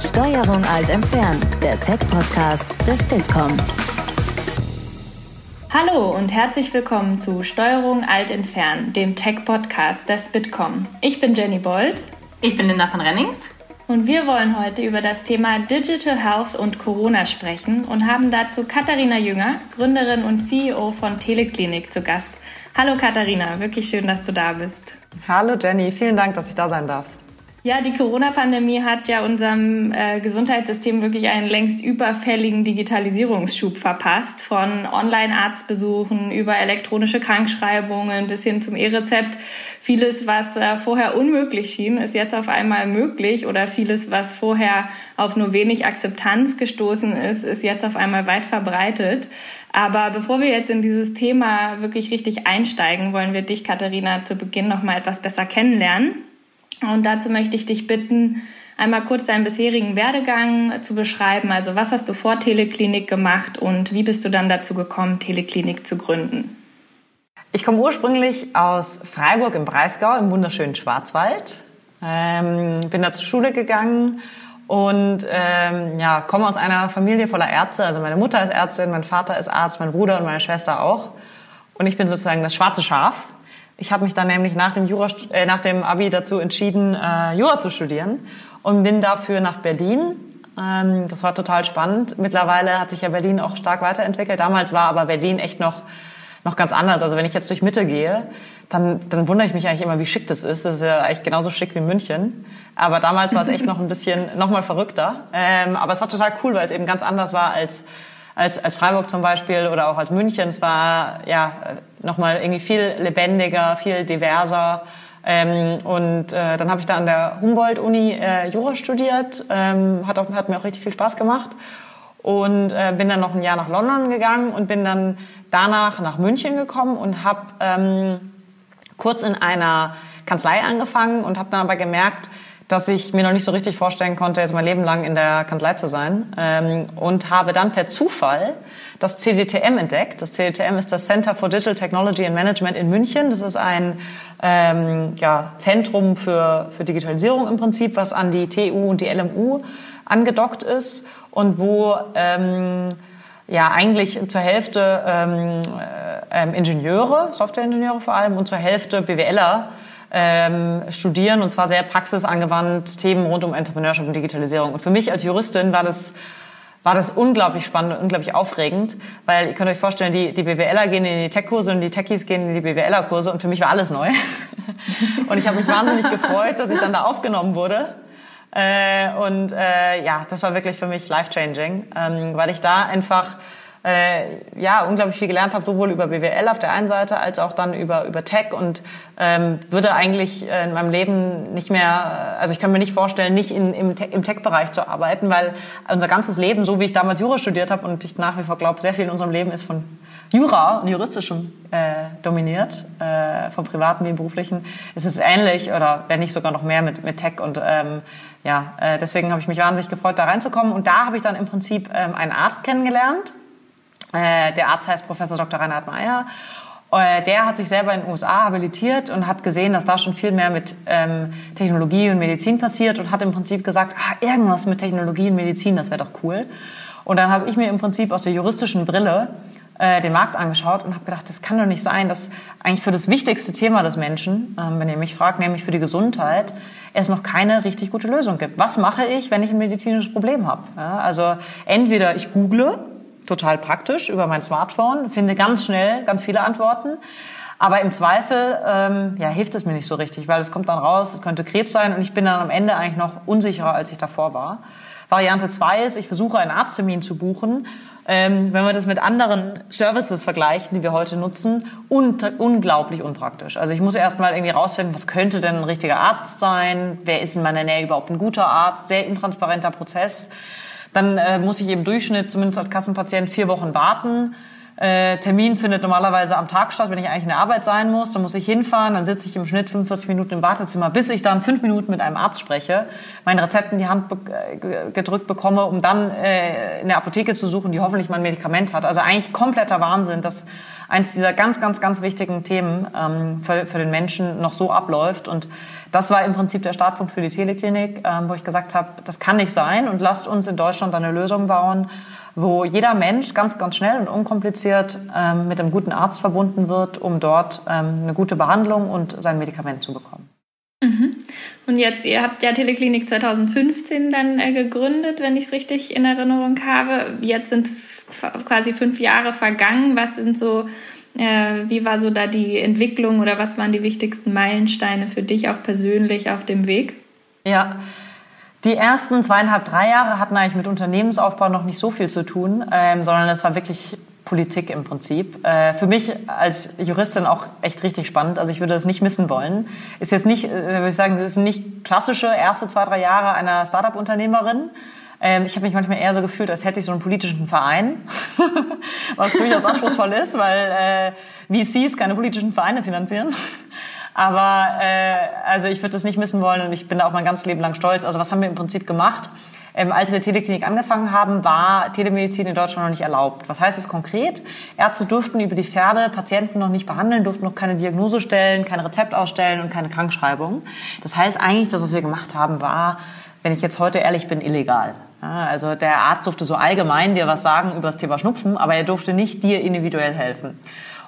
Steuerung alt entfernen, der Tech-Podcast des Bitkom. Hallo und herzlich willkommen zu Steuerung alt entfernen, dem Tech-Podcast des Bitkom. Ich bin Jenny Bold. Ich bin Linda von Rennings. Und wir wollen heute über das Thema Digital Health und Corona sprechen und haben dazu Katharina Jünger, Gründerin und CEO von Teleklinik, zu Gast. Hallo Katharina, wirklich schön, dass du da bist. Hallo Jenny, vielen Dank, dass ich da sein darf. Ja, die Corona-Pandemie hat ja unserem äh, Gesundheitssystem wirklich einen längst überfälligen Digitalisierungsschub verpasst. Von Online-Arztbesuchen über elektronische Krankschreibungen bis hin zum E-Rezept. Vieles, was äh, vorher unmöglich schien, ist jetzt auf einmal möglich oder vieles, was vorher auf nur wenig Akzeptanz gestoßen ist, ist jetzt auf einmal weit verbreitet. Aber bevor wir jetzt in dieses Thema wirklich richtig einsteigen, wollen wir dich, Katharina, zu Beginn noch mal etwas besser kennenlernen. Und dazu möchte ich dich bitten, einmal kurz deinen bisherigen Werdegang zu beschreiben. Also was hast du vor Teleklinik gemacht und wie bist du dann dazu gekommen, Teleklinik zu gründen? Ich komme ursprünglich aus Freiburg im Breisgau im wunderschönen Schwarzwald. Ähm, bin da zur Schule gegangen und ähm, ja, komme aus einer Familie voller Ärzte. Also meine Mutter ist Ärztin, mein Vater ist Arzt, mein Bruder und meine Schwester auch. Und ich bin sozusagen das schwarze Schaf. Ich habe mich dann nämlich nach dem, Jura, äh, nach dem Abi dazu entschieden, äh, Jura zu studieren und bin dafür nach Berlin. Ähm, das war total spannend. Mittlerweile hat sich ja Berlin auch stark weiterentwickelt. Damals war aber Berlin echt noch, noch ganz anders. Also wenn ich jetzt durch Mitte gehe, dann, dann wundere ich mich eigentlich immer, wie schick das ist. Das ist ja eigentlich genauso schick wie München. Aber damals war es echt noch ein bisschen, noch mal verrückter. Ähm, aber es war total cool, weil es eben ganz anders war als als, als Freiburg zum Beispiel oder auch als München. Es war ja nochmal irgendwie viel lebendiger, viel diverser. Ähm, und äh, dann habe ich da an der Humboldt-Uni äh, Jura studiert. Ähm, hat, auch, hat mir auch richtig viel Spaß gemacht. Und äh, bin dann noch ein Jahr nach London gegangen und bin dann danach nach München gekommen und habe ähm, kurz in einer Kanzlei angefangen und habe dann aber gemerkt, dass ich mir noch nicht so richtig vorstellen konnte, jetzt mein Leben lang in der Kanzlei zu sein. Ähm, und habe dann per Zufall das CDTM entdeckt. Das CDTM ist das Center for Digital Technology and Management in München. Das ist ein ähm, ja, Zentrum für, für Digitalisierung im Prinzip, was an die TU und die LMU angedockt ist und wo ähm, ja eigentlich zur Hälfte ähm, äh, Ingenieure, Softwareingenieure vor allem, und zur Hälfte BWLer ähm, studieren und zwar sehr praxisangewandt Themen rund um Entrepreneurship und Digitalisierung. Und für mich als Juristin war das war das unglaublich spannend und unglaublich aufregend, weil ihr könnt euch vorstellen, die, die BWLer gehen in die Tech-Kurse und die Techies gehen in die BWLer-Kurse und für mich war alles neu. und ich habe mich wahnsinnig gefreut, dass ich dann da aufgenommen wurde. Äh, und äh, ja, das war wirklich für mich life-changing, ähm, weil ich da einfach äh, ja unglaublich viel gelernt habe, sowohl über BWL auf der einen Seite als auch dann über über Tech und ähm, würde eigentlich äh, in meinem Leben nicht mehr, also ich kann mir nicht vorstellen, nicht in, im, im Tech-Bereich zu arbeiten, weil unser ganzes Leben, so wie ich damals Jura studiert habe und ich nach wie vor glaube, sehr viel in unserem Leben ist von Jura und Juristischem äh, dominiert, äh, vom privaten wie im beruflichen, ist es ähnlich oder wenn nicht sogar noch mehr mit, mit Tech und ähm, ja, äh, deswegen habe ich mich wahnsinnig gefreut, da reinzukommen. Und da habe ich dann im Prinzip ähm, einen Arzt kennengelernt, äh, der Arzt heißt Professor Dr. Reinhard Meyer. Äh, der hat sich selber in den USA habilitiert und hat gesehen, dass da schon viel mehr mit ähm, Technologie und Medizin passiert und hat im Prinzip gesagt, ah, irgendwas mit Technologie und Medizin, das wäre doch cool. Und dann habe ich mir im Prinzip aus der juristischen Brille äh, den Markt angeschaut und habe gedacht, das kann doch nicht sein, dass eigentlich für das wichtigste Thema des Menschen, ähm, wenn ihr mich fragt, nämlich für die Gesundheit, es noch keine richtig gute Lösung gibt. Was mache ich, wenn ich ein medizinisches Problem habe? Ja, also entweder ich google total praktisch über mein Smartphone, finde ganz schnell ganz viele Antworten. Aber im Zweifel ähm, ja, hilft es mir nicht so richtig, weil es kommt dann raus, es könnte Krebs sein und ich bin dann am Ende eigentlich noch unsicherer, als ich davor war. Variante zwei ist, ich versuche einen Arzttermin zu buchen. Ähm, wenn wir das mit anderen Services vergleichen, die wir heute nutzen, un unglaublich unpraktisch. Also ich muss erstmal irgendwie rausfinden, was könnte denn ein richtiger Arzt sein? Wer ist in meiner Nähe überhaupt ein guter Arzt? Sehr intransparenter Prozess. Dann äh, muss ich im Durchschnitt, zumindest als Kassenpatient, vier Wochen warten. Äh, Termin findet normalerweise am Tag statt, wenn ich eigentlich in der Arbeit sein muss. Dann muss ich hinfahren, dann sitze ich im Schnitt 45 Minuten im Wartezimmer, bis ich dann fünf Minuten mit einem Arzt spreche, mein Rezept in die Hand be äh, gedrückt bekomme, um dann äh, in der Apotheke zu suchen, die hoffentlich mein Medikament hat. Also eigentlich kompletter Wahnsinn, dass eins dieser ganz, ganz, ganz wichtigen Themen ähm, für, für den Menschen noch so abläuft. Und das war im Prinzip der Startpunkt für die Teleklinik, ähm, wo ich gesagt habe, das kann nicht sein und lasst uns in Deutschland eine Lösung bauen, wo jeder Mensch ganz, ganz schnell und unkompliziert ähm, mit einem guten Arzt verbunden wird, um dort ähm, eine gute Behandlung und sein Medikament zu bekommen. Mhm. Und jetzt, ihr habt ja Teleklinik 2015 dann äh, gegründet, wenn ich es richtig in Erinnerung habe. Jetzt sind quasi fünf Jahre vergangen. Was sind so, äh, wie war so da die Entwicklung oder was waren die wichtigsten Meilensteine für dich auch persönlich auf dem Weg? Ja, die ersten zweieinhalb, drei Jahre hatten eigentlich mit Unternehmensaufbau noch nicht so viel zu tun, ähm, sondern es war wirklich Politik im Prinzip. Äh, für mich als Juristin auch echt richtig spannend. Also ich würde das nicht missen wollen. Ist jetzt nicht, äh, würde ich sagen, sind nicht klassische erste zwei, drei Jahre einer Startup-Unternehmerin. Ähm, ich habe mich manchmal eher so gefühlt, als hätte ich so einen politischen Verein, was durchaus anspruchsvoll ist, weil äh, VCs keine politischen Vereine finanzieren. Aber äh, also ich würde das nicht missen wollen und ich bin da auch mein ganzes Leben lang stolz. Also was haben wir im Prinzip gemacht? Ähm, als wir Teleklinik angefangen haben, war Telemedizin in Deutschland noch nicht erlaubt. Was heißt es konkret? Ärzte durften über die Pferde Patienten noch nicht behandeln, durften noch keine Diagnose stellen, kein Rezept ausstellen und keine Krankschreibung. Das heißt eigentlich, das, was wir gemacht haben, war, wenn ich jetzt heute ehrlich bin, illegal. Also der Arzt durfte so allgemein dir was sagen über das Thema Schnupfen, aber er durfte nicht dir individuell helfen.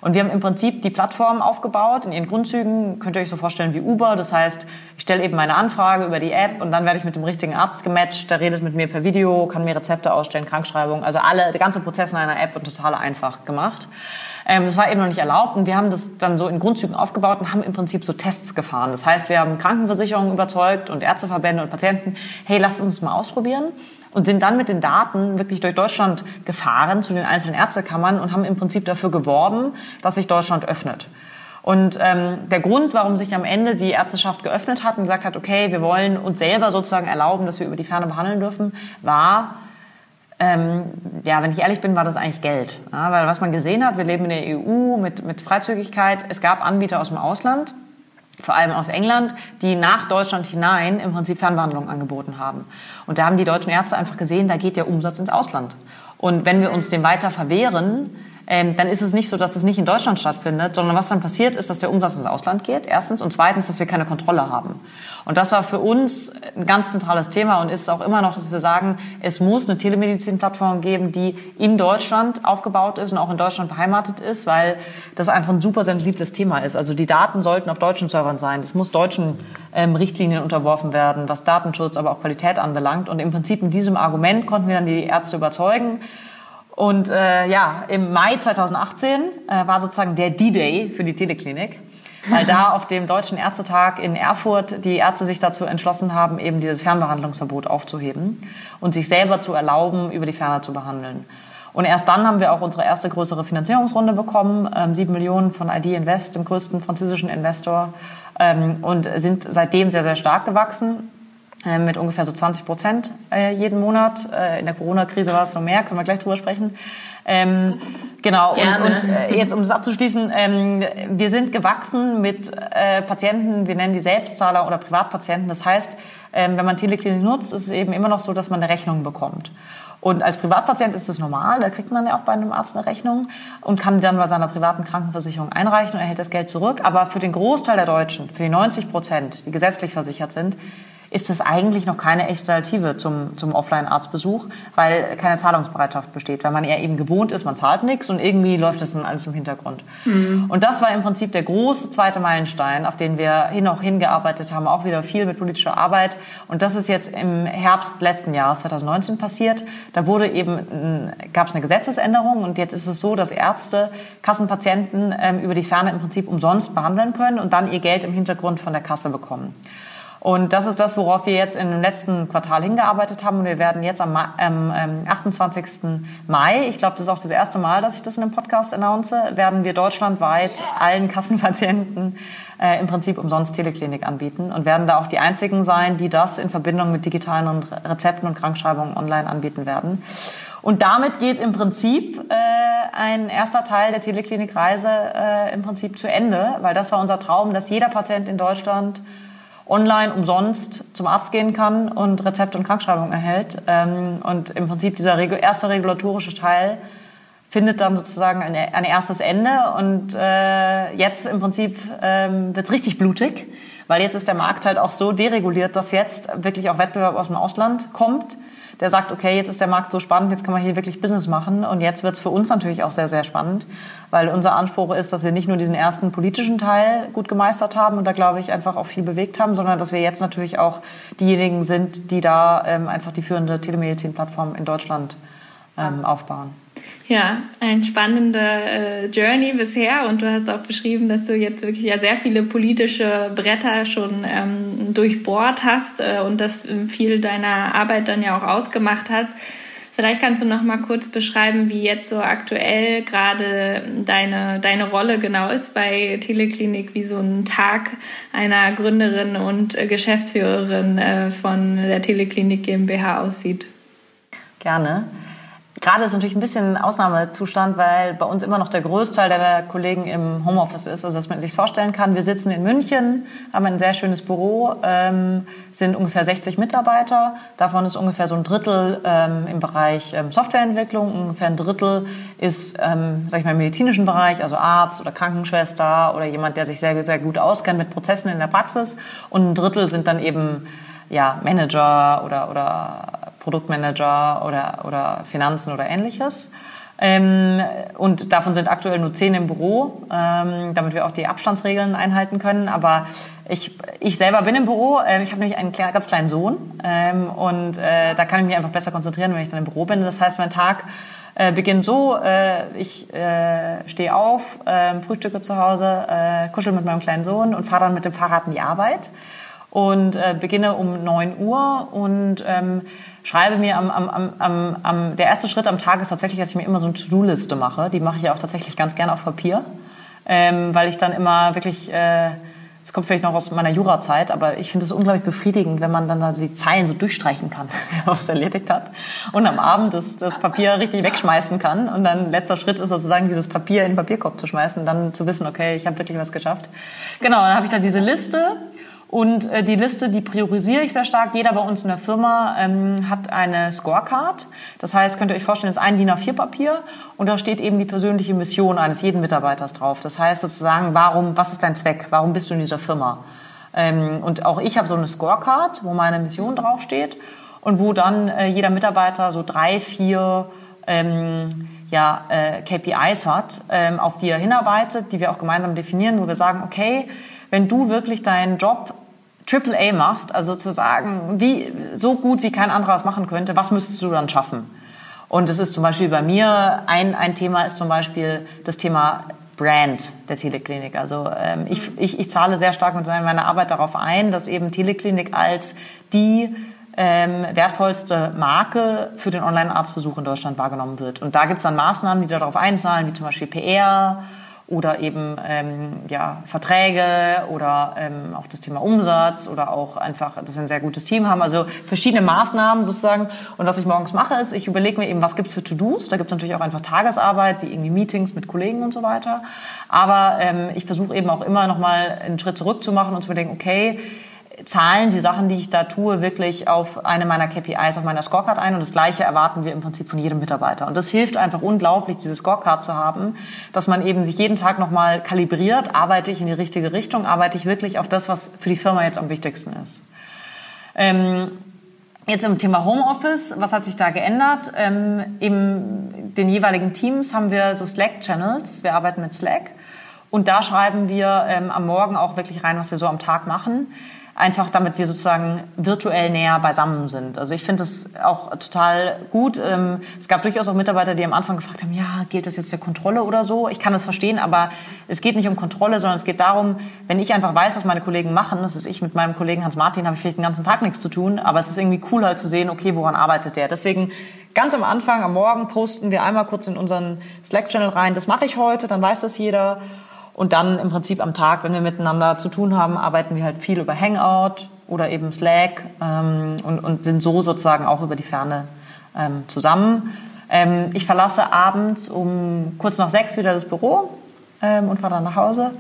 Und wir haben im Prinzip die Plattform aufgebaut. In ihren Grundzügen könnt ihr euch so vorstellen wie Uber. Das heißt, ich stelle eben meine Anfrage über die App und dann werde ich mit dem richtigen Arzt gematcht. Der redet mit mir per Video, kann mir Rezepte ausstellen, Krankschreibung. Also alle, der ganze Prozess in einer App und total einfach gemacht. Ähm, das war eben noch nicht erlaubt und wir haben das dann so in Grundzügen aufgebaut und haben im Prinzip so Tests gefahren. Das heißt, wir haben Krankenversicherungen überzeugt und Ärzteverbände und Patienten, hey, lasst uns mal ausprobieren und sind dann mit den Daten wirklich durch Deutschland gefahren zu den einzelnen Ärztekammern und haben im Prinzip dafür geworben, dass sich Deutschland öffnet. Und ähm, der Grund, warum sich am Ende die Ärzteschaft geöffnet hat und gesagt hat, okay, wir wollen uns selber sozusagen erlauben, dass wir über die Ferne behandeln dürfen, war, ähm, ja, wenn ich ehrlich bin, war das eigentlich Geld. Ja, weil was man gesehen hat, wir leben in der EU mit, mit Freizügigkeit. Es gab Anbieter aus dem Ausland, vor allem aus England, die nach Deutschland hinein im Prinzip Fernbehandlung angeboten haben. Und da haben die deutschen Ärzte einfach gesehen, da geht der Umsatz ins Ausland. Und wenn wir uns dem weiter verwehren, ähm, dann ist es nicht so, dass es nicht in Deutschland stattfindet, sondern was dann passiert ist, dass der Umsatz ins Ausland geht, erstens, und zweitens, dass wir keine Kontrolle haben. Und das war für uns ein ganz zentrales Thema und ist auch immer noch, dass wir sagen, es muss eine Telemedizin-Plattform geben, die in Deutschland aufgebaut ist und auch in Deutschland beheimatet ist, weil das einfach ein super sensibles Thema ist. Also die Daten sollten auf deutschen Servern sein. Es muss deutschen ähm, Richtlinien unterworfen werden, was Datenschutz, aber auch Qualität anbelangt. Und im Prinzip mit diesem Argument konnten wir dann die Ärzte überzeugen, und äh, ja, im Mai 2018 äh, war sozusagen der D-Day für die Teleklinik, weil da auf dem Deutschen Ärztetag in Erfurt die Ärzte sich dazu entschlossen haben, eben dieses Fernbehandlungsverbot aufzuheben und sich selber zu erlauben, über die Ferne zu behandeln. Und erst dann haben wir auch unsere erste größere Finanzierungsrunde bekommen, ähm, sieben Millionen von ID Invest, dem größten französischen Investor, ähm, und sind seitdem sehr, sehr stark gewachsen. Äh, mit ungefähr so 20 Prozent äh, jeden Monat. Äh, in der Corona-Krise war es noch mehr, können wir gleich drüber sprechen. Ähm, genau, Gerne. und, und äh, jetzt um das abzuschließen, ähm, wir sind gewachsen mit äh, Patienten, wir nennen die Selbstzahler oder Privatpatienten. Das heißt, ähm, wenn man Teleklinik nutzt, ist es eben immer noch so, dass man eine Rechnung bekommt. Und als Privatpatient ist das normal, da kriegt man ja auch bei einem Arzt eine Rechnung und kann dann bei seiner privaten Krankenversicherung einreichen und erhält das Geld zurück. Aber für den Großteil der Deutschen, für die 90 Prozent, die gesetzlich versichert sind, ist es eigentlich noch keine echte Alternative zum, zum Offline-Arztbesuch, weil keine Zahlungsbereitschaft besteht, weil man eher eben gewohnt ist, man zahlt nichts und irgendwie läuft das dann alles im Hintergrund. Mhm. Und das war im Prinzip der große zweite Meilenstein, auf den wir hin auch hingearbeitet haben, auch wieder viel mit politischer Arbeit. Und das ist jetzt im Herbst letzten Jahres, 2019, passiert. Da wurde eben, gab es eine Gesetzesänderung und jetzt ist es so, dass Ärzte Kassenpatienten ähm, über die Ferne im Prinzip umsonst behandeln können und dann ihr Geld im Hintergrund von der Kasse bekommen. Und das ist das, worauf wir jetzt im letzten Quartal hingearbeitet haben. Und wir werden jetzt am, ähm, 28. Mai, ich glaube, das ist auch das erste Mal, dass ich das in einem Podcast announce, werden wir deutschlandweit allen Kassenpatienten äh, im Prinzip umsonst Teleklinik anbieten und werden da auch die einzigen sein, die das in Verbindung mit digitalen Rezepten und Krankschreibungen online anbieten werden. Und damit geht im Prinzip äh, ein erster Teil der Teleklinikreise äh, im Prinzip zu Ende, weil das war unser Traum, dass jeder Patient in Deutschland online umsonst zum Arzt gehen kann und Rezept und Krankschreibung erhält. Ähm, und im Prinzip dieser erste regulatorische Teil findet dann sozusagen ein, ein erstes Ende. Und äh, jetzt im Prinzip ähm, wird es richtig blutig, Weil jetzt ist der Markt halt auch so dereguliert, dass jetzt wirklich auch Wettbewerb aus dem Ausland kommt der sagt, okay, jetzt ist der Markt so spannend, jetzt kann man hier wirklich Business machen. Und jetzt wird es für uns natürlich auch sehr, sehr spannend, weil unser Anspruch ist, dass wir nicht nur diesen ersten politischen Teil gut gemeistert haben und da, glaube ich, einfach auch viel bewegt haben, sondern dass wir jetzt natürlich auch diejenigen sind, die da ähm, einfach die führende Telemedizin-Plattform in Deutschland ähm, aufbauen. Ja, ein spannender äh, Journey bisher und du hast auch beschrieben, dass du jetzt wirklich ja sehr viele politische Bretter schon ähm, durchbohrt hast äh, und das viel deiner Arbeit dann ja auch ausgemacht hat. Vielleicht kannst du noch mal kurz beschreiben, wie jetzt so aktuell gerade deine, deine Rolle genau ist bei Teleklinik, wie so ein Tag einer Gründerin und Geschäftsführerin äh, von der Teleklinik GmbH aussieht. Gerne. Gerade ist natürlich ein bisschen ein Ausnahmezustand, weil bei uns immer noch der Großteil der Kollegen im Homeoffice ist. Also dass man sich vorstellen kann, wir sitzen in München, haben ein sehr schönes Büro, ähm, sind ungefähr 60 Mitarbeiter. Davon ist ungefähr so ein Drittel ähm, im Bereich ähm, Softwareentwicklung, ungefähr ein Drittel ist, ähm, sag ich mal, im medizinischen Bereich, also Arzt oder Krankenschwester oder jemand, der sich sehr, sehr gut auskennt mit Prozessen in der Praxis. Und ein Drittel sind dann eben ja, Manager oder, oder Produktmanager oder, oder Finanzen oder ähnliches. Ähm, und davon sind aktuell nur zehn im Büro, ähm, damit wir auch die Abstandsregeln einhalten können. Aber ich, ich selber bin im Büro. Äh, ich habe nämlich einen ganz kleinen Sohn ähm, und äh, da kann ich mich einfach besser konzentrieren, wenn ich dann im Büro bin. Das heißt, mein Tag äh, beginnt so, äh, ich äh, stehe auf, äh, frühstücke zu Hause, äh, kuschel mit meinem kleinen Sohn und fahre dann mit dem Fahrrad in die Arbeit und äh, beginne um 9 Uhr und ähm, schreibe mir am, am, am, am, der erste Schritt am Tag ist tatsächlich, dass ich mir immer so eine To-Do-Liste mache. Die mache ich ja auch tatsächlich ganz gerne auf Papier, ähm, weil ich dann immer wirklich, äh, das kommt vielleicht noch aus meiner Jurazeit, aber ich finde es unglaublich befriedigend, wenn man dann da die Zeilen so durchstreichen kann, was erledigt hat und am Abend das, das Papier richtig wegschmeißen kann und dann letzter Schritt ist sozusagen dieses Papier in den Papierkorb zu schmeißen, dann zu wissen, okay, ich habe wirklich was geschafft. Genau, dann habe ich da diese Liste und äh, die Liste, die priorisiere ich sehr stark. Jeder bei uns in der Firma ähm, hat eine Scorecard. Das heißt, könnt ihr euch vorstellen, das ist ein DIN A4-Papier und da steht eben die persönliche Mission eines jeden Mitarbeiters drauf. Das heißt sozusagen, warum, was ist dein Zweck? Warum bist du in dieser Firma? Ähm, und auch ich habe so eine Scorecard, wo meine Mission draufsteht und wo dann äh, jeder Mitarbeiter so drei, vier ähm, ja, äh, KPIs hat, ähm, auf die er hinarbeitet, die wir auch gemeinsam definieren, wo wir sagen, okay, wenn du wirklich deinen Job Triple A machst, also sozusagen wie, so gut wie kein anderer es machen könnte, was müsstest du dann schaffen? Und es ist zum Beispiel bei mir, ein, ein Thema ist zum Beispiel das Thema Brand der Teleklinik. Also ähm, ich, ich, ich zahle sehr stark mit meiner Arbeit darauf ein, dass eben Teleklinik als die ähm, wertvollste Marke für den Online-Arztbesuch in Deutschland wahrgenommen wird. Und da gibt es dann Maßnahmen, die darauf einzahlen, wie zum Beispiel PR oder eben ähm, ja, Verträge oder ähm, auch das Thema Umsatz oder auch einfach, dass wir ein sehr gutes Team haben. Also verschiedene Maßnahmen sozusagen. Und was ich morgens mache, ist, ich überlege mir eben, was gibt's für To-Dos. Da gibt's natürlich auch einfach Tagesarbeit, wie irgendwie Meetings mit Kollegen und so weiter. Aber ähm, ich versuche eben auch immer nochmal einen Schritt zurück zu machen und zu überlegen, okay, zahlen die Sachen, die ich da tue, wirklich auf eine meiner KPIs, auf meiner Scorecard ein. Und das Gleiche erwarten wir im Prinzip von jedem Mitarbeiter. Und das hilft einfach unglaublich, diese Scorecard zu haben, dass man eben sich jeden Tag nochmal kalibriert, arbeite ich in die richtige Richtung, arbeite ich wirklich auf das, was für die Firma jetzt am wichtigsten ist. Ähm, Jetzt im Thema Homeoffice, was hat sich da geändert? Ähm, in den jeweiligen Teams haben wir so Slack-Channels. Wir arbeiten mit Slack. Und da schreiben wir ähm, am Morgen auch wirklich rein, was wir so am Tag machen einfach damit wir sozusagen virtuell näher beisammen sind. Also ich finde das auch total gut. Ähm, es gab durchaus auch Mitarbeiter, die am Anfang gefragt haben, ja, gilt das jetzt der Kontrolle oder so? Ich kann das verstehen, aber es geht nicht um Kontrolle, sondern es geht darum, wenn ich einfach weiß, was meine Kollegen machen, das ist ich mit meinem Kollegen Hans Martin, habe ich vielleicht den ganzen Tag nichts zu tun, aber es ist irgendwie cool halt zu sehen, okay, woran arbeitet der? Deswegen ganz am Anfang, am Morgen posten wir einmal kurz in unseren Slack-Channel rein, das mache ich heute, dann weiß das jeder. Und dann im Prinzip am Tag, wenn wir miteinander zu tun haben, arbeiten wir halt viel über Hangout oder eben Slack ähm, und, und sind so sozusagen auch über die Ferne ähm, zusammen. Ähm, ich verlasse abends um kurz nach sechs wieder das Büro ähm, und fahre dann nach Hause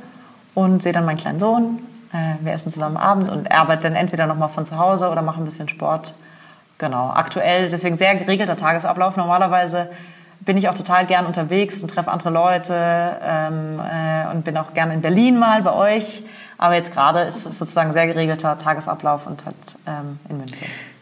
und sehe dann meinen kleinen Sohn. Äh, wir essen zusammen Abend und arbeite dann entweder nochmal von zu Hause oder mache ein bisschen Sport. Genau, aktuell deswegen sehr geregelter Tagesablauf. Normalerweise bin ich auch total gern unterwegs und treffe andere Leute ähm, äh, und bin auch gern in Berlin mal bei euch Aber jetzt gerade ist es sozusagen sehr geregelter Tagesablauf und halt ähm, in München.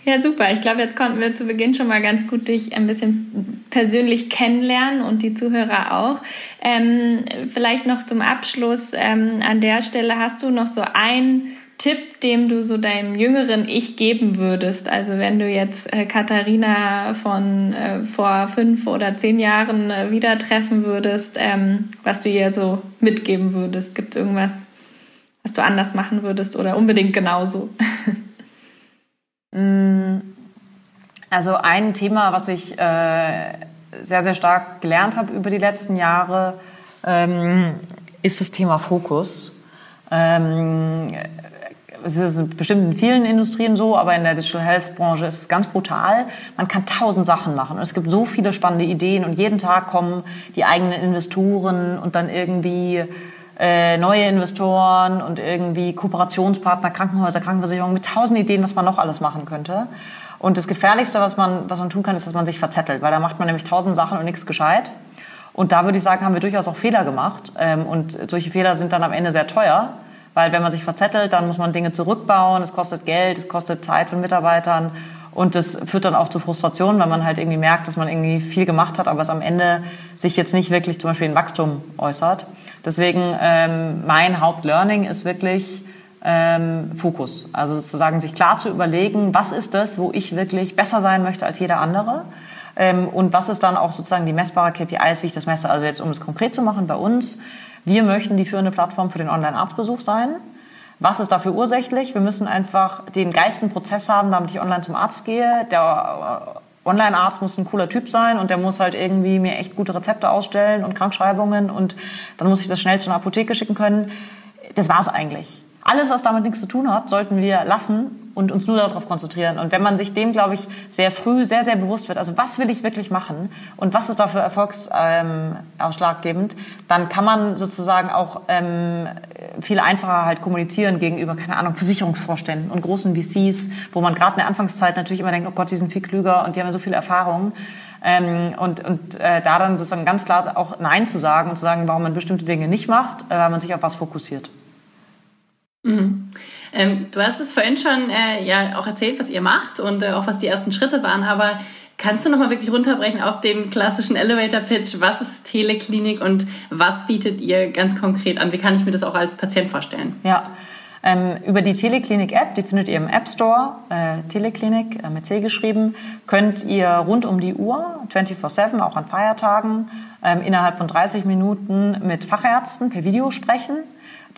Ja, super. Ich glaube, jetzt konnten wir zu Beginn schon mal ganz gut dich ein bisschen persönlich kennenlernen und die Zuhörer auch. Ähm, vielleicht noch zum Abschluss ähm, an der Stelle hast du noch so ein Tipp, dem du so deinem jüngeren Ich geben würdest? Also wenn du jetzt äh, Katharina von äh, vor fünf oder zehn Jahren äh, wieder treffen würdest, ähm, was du ihr so mitgeben würdest? Gibt es irgendwas, was du anders machen würdest oder unbedingt genauso? Mm, also ein Thema, was ich äh, sehr, sehr stark gelernt habe über die letzten Jahre, ähm, ist das Thema Fokus. Ähm, es ist bestimmt in vielen Industrien so, aber in der Digital Health Branche ist es ganz brutal. Man kann tausend Sachen machen und es gibt so viele spannende Ideen und jeden Tag kommen die eigenen Investoren und dann irgendwie äh, neue Investoren und irgendwie Kooperationspartner, Krankenhäuser, Krankenversicherungen mit tausend Ideen, was man noch alles machen könnte. Und das Gefährlichste, was man, was man tun kann, ist, dass man sich verzettelt, weil da macht man nämlich tausend Sachen und nichts gescheit. Und da würde ich sagen, haben wir durchaus auch Fehler gemacht. Ähm, und solche Fehler sind dann am Ende sehr teuer. Weil wenn man sich verzettelt, dann muss man Dinge zurückbauen, es kostet Geld, es kostet Zeit von Mitarbeitern und das führt dann auch zu Frustration, weil man halt irgendwie merkt, dass man irgendwie viel gemacht hat, aber es am Ende sich jetzt nicht wirklich zum Beispiel in Wachstum äußert. Deswegen ähm, mein Hauptlearning ist wirklich ähm, Fokus. Also sozusagen sich klar zu überlegen, was ist das, wo ich wirklich besser sein möchte als jeder andere. Ähm, und was ist dann auch sozusagen die messbare KPIs, wie ich das messe. Also jetzt, um es konkret zu machen, bei uns wir möchten die führende Plattform für den Online-Arztbesuch sein. Was ist dafür ursächlich? Wir müssen einfach den geilsten Prozess haben, damit ich online zum Arzt gehe. Der äh, Online-Arzt muss ein cooler Typ sein und der muss halt irgendwie mir echt gute Rezepte ausstellen und Krankschreibungen und dann muss ich das schnell zu einer Apotheke schicken können. Das war's eigentlich. Alles, was damit nichts zu tun hat, sollten wir lassen und uns nur darauf konzentrieren. Und wenn man sich dem, glaube ich, sehr früh sehr, sehr bewusst wird, also was will ich wirklich machen und was ist dafür erfolgsausschlaggebend, ähm, dann kann man sozusagen auch ähm, viel einfacher halt kommunizieren gegenüber, keine Ahnung, Versicherungsvorständen und großen VCs, wo man gerade in der Anfangszeit natürlich immer denkt, oh Gott, die sind viel klüger und die haben ja so viel Erfahrung. Ähm, und und äh, da dann sozusagen ganz klar auch Nein zu sagen und zu sagen, warum man bestimmte Dinge nicht macht, äh, weil man sich auf was fokussiert. Mhm. Ähm, du hast es vorhin schon äh, ja auch erzählt, was ihr macht und äh, auch was die ersten Schritte waren, aber kannst du nochmal wirklich runterbrechen auf den klassischen Elevator Pitch? Was ist Teleklinik und was bietet ihr ganz konkret an? Wie kann ich mir das auch als Patient vorstellen? Ja. Ähm, über die Teleklinik-App, die findet ihr im App Store, äh, Teleklinik äh, mit C geschrieben, könnt ihr rund um die Uhr, 24-7, auch an Feiertagen, ähm, innerhalb von 30 Minuten mit Fachärzten per Video sprechen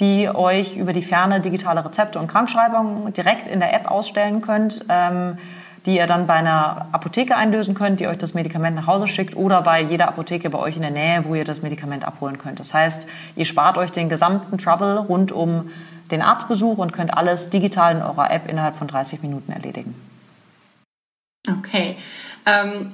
die euch über die Ferne digitale Rezepte und Krankschreibungen direkt in der App ausstellen könnt, ähm, die ihr dann bei einer Apotheke einlösen könnt, die euch das Medikament nach Hause schickt oder bei jeder Apotheke bei euch in der Nähe, wo ihr das Medikament abholen könnt. Das heißt, ihr spart euch den gesamten Trouble rund um den Arztbesuch und könnt alles digital in eurer App innerhalb von 30 Minuten erledigen. Okay. Ähm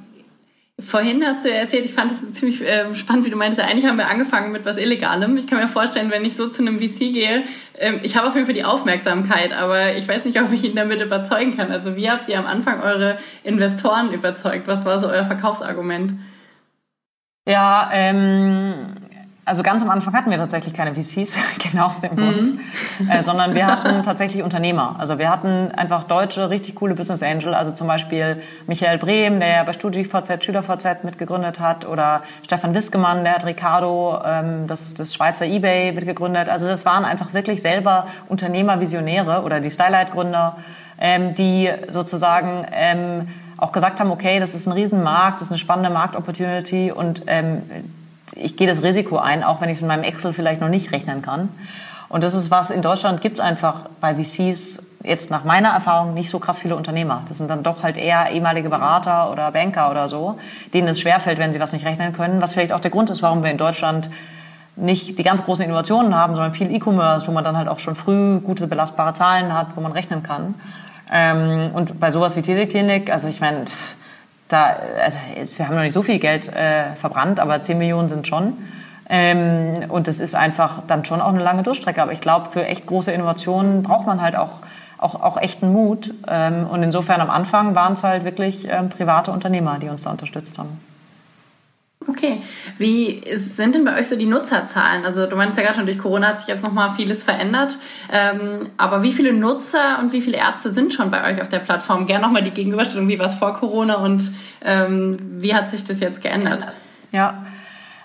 Vorhin hast du ja erzählt, ich fand es ziemlich äh, spannend, wie du meintest, eigentlich haben wir angefangen mit was Illegalem. Ich kann mir vorstellen, wenn ich so zu einem VC gehe, äh, ich habe auf jeden Fall die Aufmerksamkeit, aber ich weiß nicht, ob ich ihn damit überzeugen kann. Also wie habt ihr am Anfang eure Investoren überzeugt? Was war so euer Verkaufsargument? Ja, ähm, also ganz am Anfang hatten wir tatsächlich keine VCs, genau aus dem Grund, mhm. äh, sondern wir hatten tatsächlich Unternehmer. Also wir hatten einfach deutsche, richtig coole Business Angel, also zum Beispiel Michael Brehm, der ja bei StudiVZ, SchülerVZ mitgegründet hat, oder Stefan Wiskemann, der hat Ricardo, ähm, das, das Schweizer Ebay mitgegründet. Also das waren einfach wirklich selber Unternehmer, Visionäre oder die Stylight-Gründer, ähm, die sozusagen ähm, auch gesagt haben, okay, das ist ein Riesenmarkt, das ist eine spannende Marktopportunity und ähm, ich gehe das Risiko ein, auch wenn ich es in meinem Excel vielleicht noch nicht rechnen kann. Und das ist was, in Deutschland gibt es einfach bei VCs jetzt nach meiner Erfahrung nicht so krass viele Unternehmer. Das sind dann doch halt eher ehemalige Berater oder Banker oder so, denen es schwerfällt, wenn sie was nicht rechnen können. Was vielleicht auch der Grund ist, warum wir in Deutschland nicht die ganz großen Innovationen haben, sondern viel E-Commerce, wo man dann halt auch schon früh gute belastbare Zahlen hat, wo man rechnen kann. Ähm, und bei sowas wie Teleklinik, also ich meine, da, also wir haben noch nicht so viel Geld äh, verbrannt, aber 10 Millionen sind schon. Ähm, und es ist einfach dann schon auch eine lange Durchstrecke. Aber ich glaube, für echt große Innovationen braucht man halt auch, auch, auch echten Mut. Ähm, und insofern am Anfang waren es halt wirklich ähm, private Unternehmer, die uns da unterstützt haben. Okay. Wie sind denn bei euch so die Nutzerzahlen? Also du meinst ja gerade schon, durch Corona hat sich jetzt nochmal vieles verändert. Ähm, aber wie viele Nutzer und wie viele Ärzte sind schon bei euch auf der Plattform? Gerne nochmal die Gegenüberstellung, wie war es vor Corona und ähm, wie hat sich das jetzt geändert? Ja,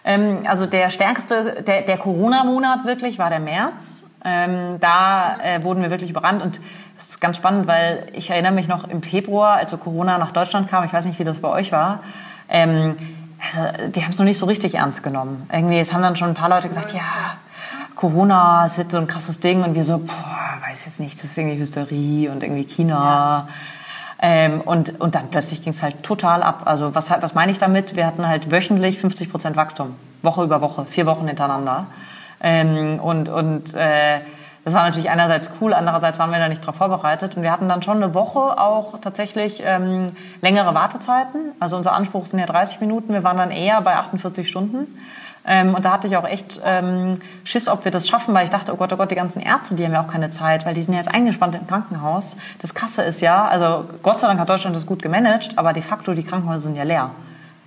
ähm, also der stärkste, der, der Corona-Monat wirklich war der März. Ähm, da äh, wurden wir wirklich überrannt und das ist ganz spannend, weil ich erinnere mich noch im Februar, als so Corona nach Deutschland kam, ich weiß nicht, wie das bei euch war, ähm, also, die haben es noch nicht so richtig ernst genommen. Irgendwie, es haben dann schon ein paar Leute gesagt, ja, Corona ist jetzt so ein krasses Ding und wir so, boah, weiß jetzt nicht, das ist irgendwie Hysterie und irgendwie China. Ja. Ähm, und, und dann plötzlich ging es halt total ab. Also was, was meine ich damit? Wir hatten halt wöchentlich 50 Prozent Wachstum, Woche über Woche, vier Wochen hintereinander. Ähm, und und äh, das war natürlich einerseits cool, andererseits waren wir da nicht darauf vorbereitet. Und wir hatten dann schon eine Woche auch tatsächlich ähm, längere Wartezeiten. Also unser Anspruch sind ja 30 Minuten, wir waren dann eher bei 48 Stunden. Ähm, und da hatte ich auch echt ähm, Schiss, ob wir das schaffen, weil ich dachte, oh Gott, oh Gott, die ganzen Ärzte, die haben ja auch keine Zeit, weil die sind ja jetzt eingespannt im Krankenhaus. Das Kasse ist ja, also Gott sei Dank hat Deutschland das gut gemanagt, aber de facto die Krankenhäuser sind ja leer.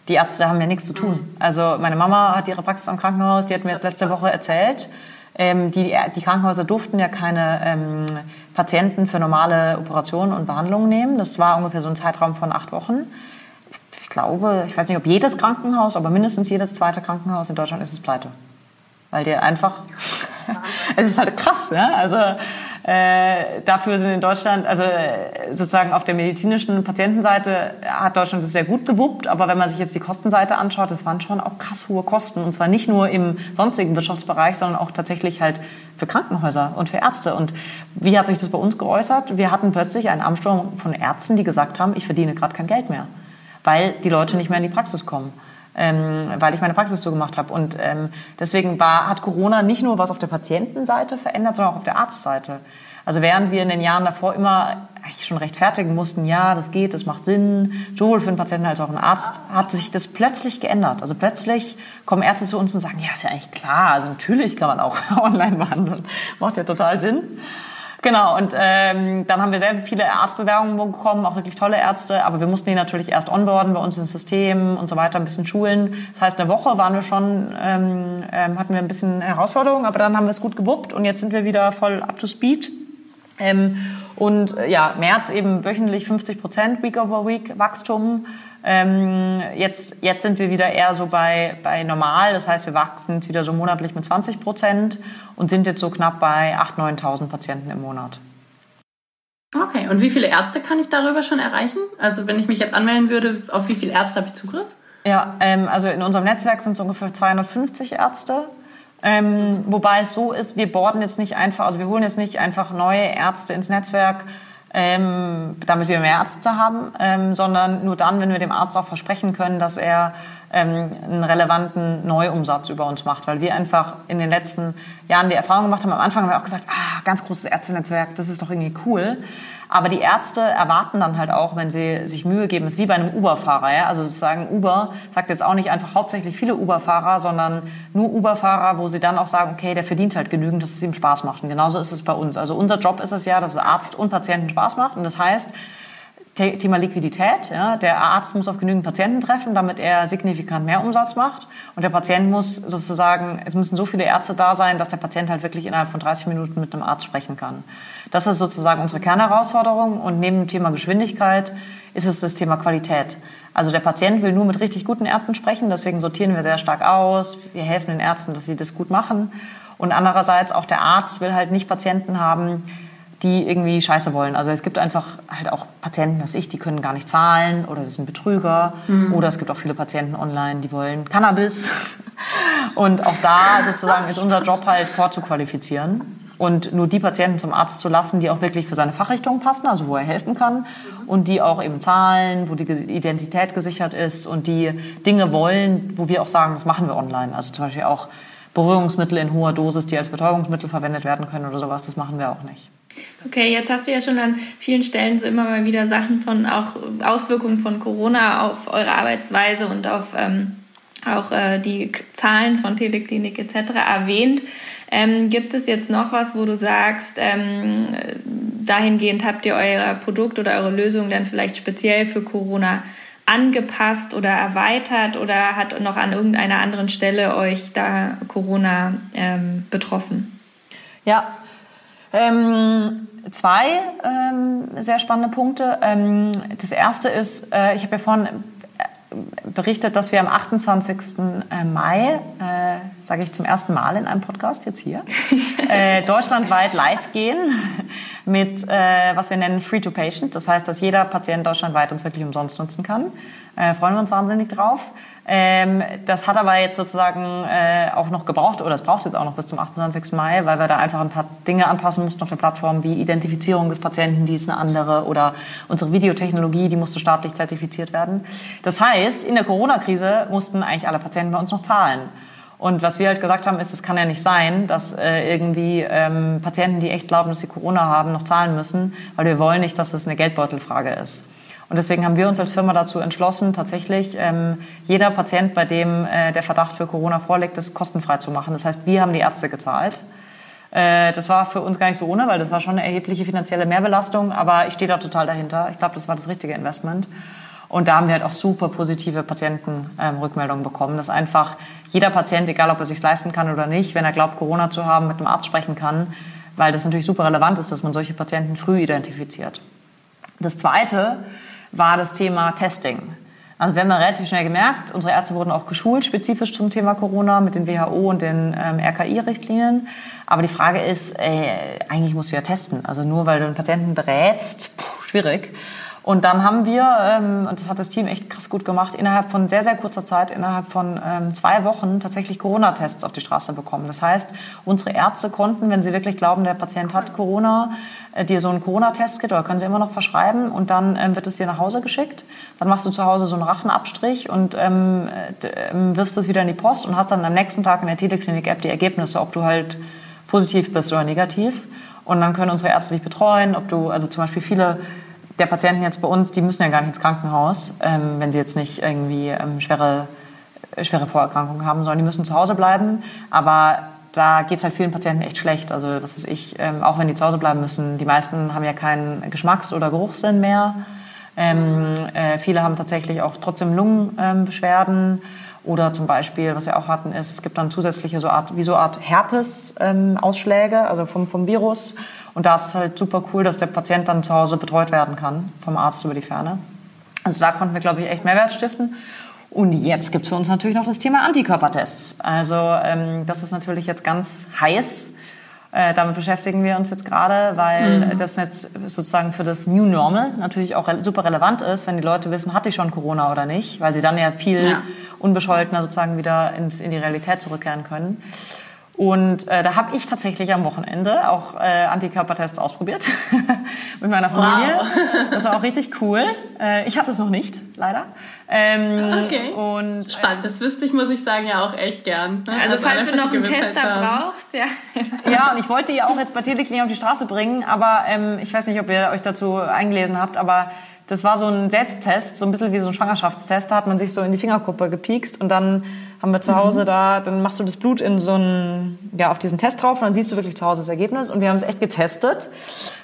Die Ärzte haben ja nichts zu tun. Mhm. Also meine Mama hat ihre Praxis am Krankenhaus, die hat mir jetzt letzte Woche erzählt, ähm, die, die Krankenhäuser durften ja keine ähm, Patienten für normale Operationen und Behandlungen nehmen. Das war ungefähr so ein Zeitraum von acht Wochen. Ich glaube, ich weiß nicht, ob jedes Krankenhaus, aber mindestens jedes zweite Krankenhaus in Deutschland ist es pleite. Weil die einfach, es ist halt krass, ne? Also äh, dafür sind in Deutschland, also sozusagen auf der medizinischen Patientenseite hat Deutschland das sehr gut gewuppt, aber wenn man sich jetzt die Kostenseite anschaut, das waren schon auch krass hohe Kosten und zwar nicht nur im sonstigen Wirtschaftsbereich, sondern auch tatsächlich halt für Krankenhäuser und für Ärzte. Und wie hat sich das bei uns geäußert? Wir hatten plötzlich einen Ansturm von Ärzten, die gesagt haben, ich verdiene gerade kein Geld mehr, weil die Leute nicht mehr in die Praxis kommen ähm, weil ich meine Praxis zugemacht habe. Und ähm, deswegen war, hat Corona nicht nur was auf der Patientenseite verändert, sondern auch auf der Arztseite. Also während wir in den Jahren davor immer eigentlich schon rechtfertigen mussten, ja, das geht, das macht Sinn, sowohl für den Patienten als auch einen Arzt, hat sich das plötzlich geändert. Also plötzlich kommen Ärzte zu uns und sagen, ja, ist ja eigentlich klar, also natürlich kann man auch online behandeln, macht ja total Sinn. Genau, und ähm, dann haben wir sehr viele Arztbewerbungen bekommen, auch wirklich tolle Ärzte, aber wir mussten die natürlich erst onboarden bei uns ins System und so weiter, ein bisschen schulen. Das heißt, eine Woche waren wir schon, ähm, ähm, hatten wir ein bisschen Herausforderungen, aber dann haben wir es gut gewuppt und jetzt sind wir wieder voll up to speed. Ähm, und äh, ja, März eben wöchentlich 50 Prozent Week over Week Wachstum. Ähm, jetzt, jetzt sind wir wieder eher so bei, bei normal, das heißt, wir wachsen wieder so monatlich mit 20 Prozent und sind jetzt so knapp bei 8.000, 9.000 Patienten im Monat. Okay, und wie viele Ärzte kann ich darüber schon erreichen? Also wenn ich mich jetzt anmelden würde, auf wie viele Ärzte habe ich Zugriff? Ja, ähm, also in unserem Netzwerk sind es ungefähr 250 Ärzte. Ähm, wobei es so ist, wir borden jetzt nicht einfach, also wir holen jetzt nicht einfach neue Ärzte ins Netzwerk, ähm, damit wir mehr Ärzte haben, ähm, sondern nur dann, wenn wir dem Arzt auch versprechen können, dass er ähm, einen relevanten Neuumsatz über uns macht, weil wir einfach in den letzten Jahren die Erfahrung gemacht haben. Am Anfang haben wir auch gesagt, ah, ganz großes Ärztenetzwerk, das ist doch irgendwie cool. Aber die Ärzte erwarten dann halt auch, wenn sie sich Mühe geben, es ist wie bei einem Uber-Fahrer. Ja? Also sozusagen Uber sagt jetzt auch nicht einfach hauptsächlich viele Uber-Fahrer, sondern nur Uber-Fahrer, wo sie dann auch sagen, okay, der verdient halt genügend, dass es ihm Spaß macht. Und genauso ist es bei uns. Also unser Job ist es ja, dass es Arzt und Patienten Spaß macht. Und das heißt, Thema Liquidität. Ja, der Arzt muss auf genügend Patienten treffen, damit er signifikant mehr Umsatz macht. Und der Patient muss sozusagen, es müssen so viele Ärzte da sein, dass der Patient halt wirklich innerhalb von 30 Minuten mit einem Arzt sprechen kann. Das ist sozusagen unsere Kernherausforderung. Und neben dem Thema Geschwindigkeit ist es das Thema Qualität. Also der Patient will nur mit richtig guten Ärzten sprechen, deswegen sortieren wir sehr stark aus. Wir helfen den Ärzten, dass sie das gut machen. Und andererseits auch der Arzt will halt nicht Patienten haben, die irgendwie Scheiße wollen. Also es gibt einfach halt auch Patienten, das ich, die können gar nicht zahlen oder das sind Betrüger. Mhm. Oder es gibt auch viele Patienten online, die wollen Cannabis. Und auch da sozusagen ist unser Job halt vorzuqualifizieren und nur die Patienten zum Arzt zu lassen, die auch wirklich für seine Fachrichtung passen, also wo er helfen kann und die auch eben zahlen, wo die Identität gesichert ist und die Dinge wollen, wo wir auch sagen, das machen wir online. Also zum Beispiel auch Berührungsmittel in hoher Dosis, die als Betäubungsmittel verwendet werden können oder sowas, das machen wir auch nicht. Okay, jetzt hast du ja schon an vielen Stellen so immer mal wieder Sachen von auch Auswirkungen von Corona auf eure Arbeitsweise und auf ähm, auch äh, die Zahlen von Teleklinik etc. erwähnt. Ähm, gibt es jetzt noch was, wo du sagst, ähm, dahingehend habt ihr euer Produkt oder eure Lösung dann vielleicht speziell für Corona angepasst oder erweitert oder hat noch an irgendeiner anderen Stelle euch da Corona ähm, betroffen? Ja, ähm, zwei ähm, sehr spannende Punkte. Ähm, das erste ist, äh, ich habe ja vorhin berichtet, dass wir am 28. Äh, Mai, äh, sage ich zum ersten Mal in einem Podcast jetzt hier, äh, deutschlandweit live gehen mit, äh, was wir nennen Free-to-Patient. Das heißt, dass jeder Patient deutschlandweit uns wirklich umsonst nutzen kann. Äh, freuen wir uns wahnsinnig drauf. Ähm, das hat aber jetzt sozusagen äh, auch noch gebraucht, oder es braucht jetzt auch noch bis zum 28. Mai, weil wir da einfach ein paar Dinge anpassen mussten auf der Plattform, wie Identifizierung des Patienten, die ist eine andere, oder unsere Videotechnologie, die musste staatlich zertifiziert werden. Das heißt, in der Corona-Krise mussten eigentlich alle Patienten bei uns noch zahlen. Und was wir halt gesagt haben, ist, es kann ja nicht sein, dass äh, irgendwie ähm, Patienten, die echt glauben, dass sie Corona haben, noch zahlen müssen, weil wir wollen nicht, dass das eine Geldbeutelfrage ist. Und deswegen haben wir uns als Firma dazu entschlossen, tatsächlich ähm, jeder Patient, bei dem äh, der Verdacht für Corona vorliegt, das kostenfrei zu machen. Das heißt, wir haben die Ärzte gezahlt. Äh, das war für uns gar nicht so ohne, weil das war schon eine erhebliche finanzielle Mehrbelastung, aber ich stehe da total dahinter. Ich glaube, das war das richtige Investment. Und da haben wir halt auch super positive Patientenrückmeldungen ähm, bekommen, dass einfach jeder Patient, egal ob er sich leisten kann oder nicht, wenn er glaubt, Corona zu haben, mit einem Arzt sprechen kann, weil das natürlich super relevant ist, dass man solche Patienten früh identifiziert. Das Zweite war das Thema Testing. Also wir haben dann relativ schnell gemerkt, unsere Ärzte wurden auch geschult, spezifisch zum Thema Corona mit den WHO und den ähm, RKI-Richtlinien. Aber die Frage ist, ey, eigentlich musst du ja testen. Also nur weil du einen Patienten berätst, pff, schwierig. Und dann haben wir, ähm, und das hat das Team echt krass gut gemacht, innerhalb von sehr, sehr kurzer Zeit, innerhalb von ähm, zwei Wochen tatsächlich Corona-Tests auf die Straße bekommen. Das heißt, unsere Ärzte konnten, wenn sie wirklich glauben, der Patient hat Corona, äh, dir so einen Corona-Test-Kit oder können sie immer noch verschreiben und dann ähm, wird es dir nach Hause geschickt. Dann machst du zu Hause so einen Rachenabstrich und ähm, ähm, wirfst es wieder in die Post und hast dann am nächsten Tag in der Teleklinik-App die Ergebnisse, ob du halt positiv bist oder negativ. Und dann können unsere Ärzte dich betreuen, ob du, also zum Beispiel viele der Patienten jetzt bei uns, die müssen ja gar nicht ins Krankenhaus, ähm, wenn sie jetzt nicht irgendwie ähm, schwere, äh, schwere Vorerkrankungen haben, sondern die müssen zu Hause bleiben. Aber da geht es halt vielen Patienten echt schlecht. Also was ist ich, ähm, auch wenn die zu Hause bleiben müssen. Die meisten haben ja keinen Geschmacks- oder Geruchssinn mehr. Ähm, äh, viele haben tatsächlich auch trotzdem Lungenbeschwerden. Oder zum Beispiel, was wir auch hatten, ist, es gibt dann zusätzliche so Art, wie so Art Herpes-Ausschläge, ähm, also vom, vom Virus. Und da ist es halt super cool, dass der Patient dann zu Hause betreut werden kann, vom Arzt über die Ferne. Also da konnten wir, glaube ich, echt Mehrwert stiften. Und jetzt gibt es für uns natürlich noch das Thema Antikörpertests. Also ähm, das ist natürlich jetzt ganz heiß. Äh, damit beschäftigen wir uns jetzt gerade, weil mhm. das jetzt sozusagen für das New Normal natürlich auch re super relevant ist, wenn die Leute wissen, hatte ich schon Corona oder nicht, weil sie dann ja viel ja. unbescholtener sozusagen wieder ins, in die Realität zurückkehren können. Und äh, da habe ich tatsächlich am Wochenende auch äh, Antikörpertests ausprobiert mit meiner Familie. Wow. Das war auch richtig cool. Äh, ich hatte es noch nicht, leider. Ähm, okay. Und, äh, Spannend, das wüsste ich, muss ich sagen, ja auch echt gern. Ne? Also, also falls du noch einen Tester brauchst, ja. ja, und ich wollte die auch jetzt bei Teleklinik auf die Straße bringen, aber ähm, ich weiß nicht, ob ihr euch dazu eingelesen habt, aber das war so ein Selbsttest, so ein bisschen wie so ein Schwangerschaftstest. Da hat man sich so in die Fingerkuppe gepiekst und dann haben wir zu Hause mhm. da, dann machst du das Blut in so einen, ja, auf diesen Test drauf und dann siehst du wirklich zu Hause das Ergebnis. Und wir haben es echt getestet.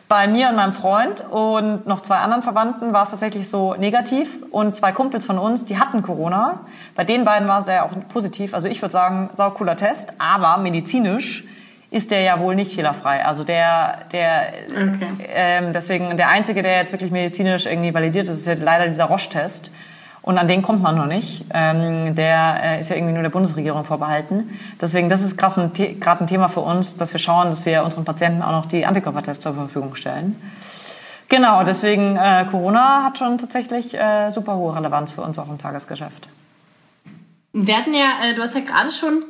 Bei mir und meinem Freund und noch zwei anderen Verwandten war es tatsächlich so negativ. Und zwei Kumpels von uns, die hatten Corona. Bei den beiden war es ja auch positiv. Also ich würde sagen, sau cooler Test. Aber medizinisch ist der ja wohl nicht fehlerfrei. Also der, der, okay. ähm, deswegen der einzige, der jetzt wirklich medizinisch irgendwie validiert ist, ist ja leider dieser Roche-Test. Und an den kommt man noch nicht. Ähm, der äh, ist ja irgendwie nur der Bundesregierung vorbehalten. Deswegen, das ist gerade ein, ein Thema für uns, dass wir schauen, dass wir unseren Patienten auch noch die Antikörpertests zur Verfügung stellen. Genau, deswegen äh, Corona hat schon tatsächlich äh, super hohe Relevanz für uns auch im Tagesgeschäft. Wir hatten ja, äh, du hast ja gerade schon